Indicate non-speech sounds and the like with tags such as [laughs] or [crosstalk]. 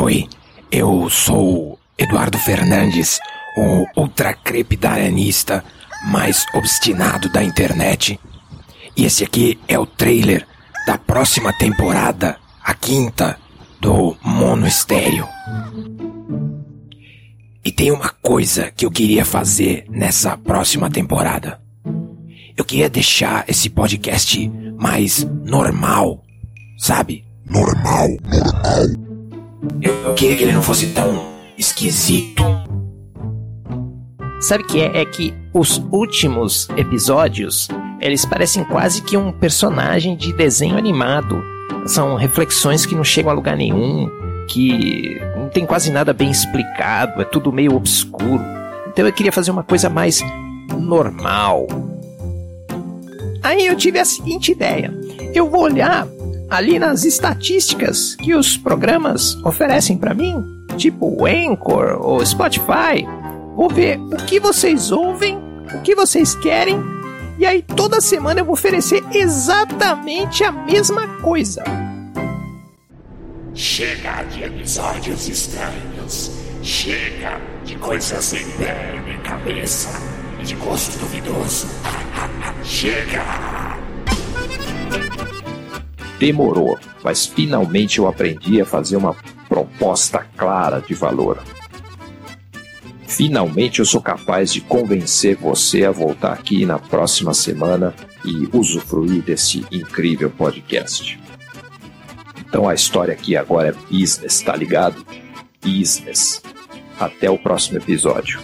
Oi, eu sou Eduardo Fernandes, o ultracrepidaranista mais obstinado da internet. E esse aqui é o trailer da próxima temporada, a quinta, do Mono Estéreo. E tem uma coisa que eu queria fazer nessa próxima temporada. Eu queria deixar esse podcast mais normal, sabe? Normal, normal. Eu queria que ele não fosse tão esquisito. Sabe o que é? É que os últimos episódios, eles parecem quase que um personagem de desenho animado. São reflexões que não chegam a lugar nenhum, que não tem quase nada bem explicado, é tudo meio obscuro. Então eu queria fazer uma coisa mais normal. Aí eu tive a seguinte ideia: eu vou olhar ali nas estatísticas que os programas oferecem para mim, tipo Anchor ou Spotify, vou ver o que vocês ouvem, o que vocês querem, e aí toda semana eu vou oferecer exatamente a mesma coisa. Chega de episódios estranhos. Chega de coisas sem pé nem cabeça e de gosto duvidoso. [laughs] Chega! Demorou, mas finalmente eu aprendi a fazer uma proposta clara de valor. Finalmente eu sou capaz de convencer você a voltar aqui na próxima semana e usufruir desse incrível podcast. Então a história aqui agora é business, tá ligado? Business. Até o próximo episódio.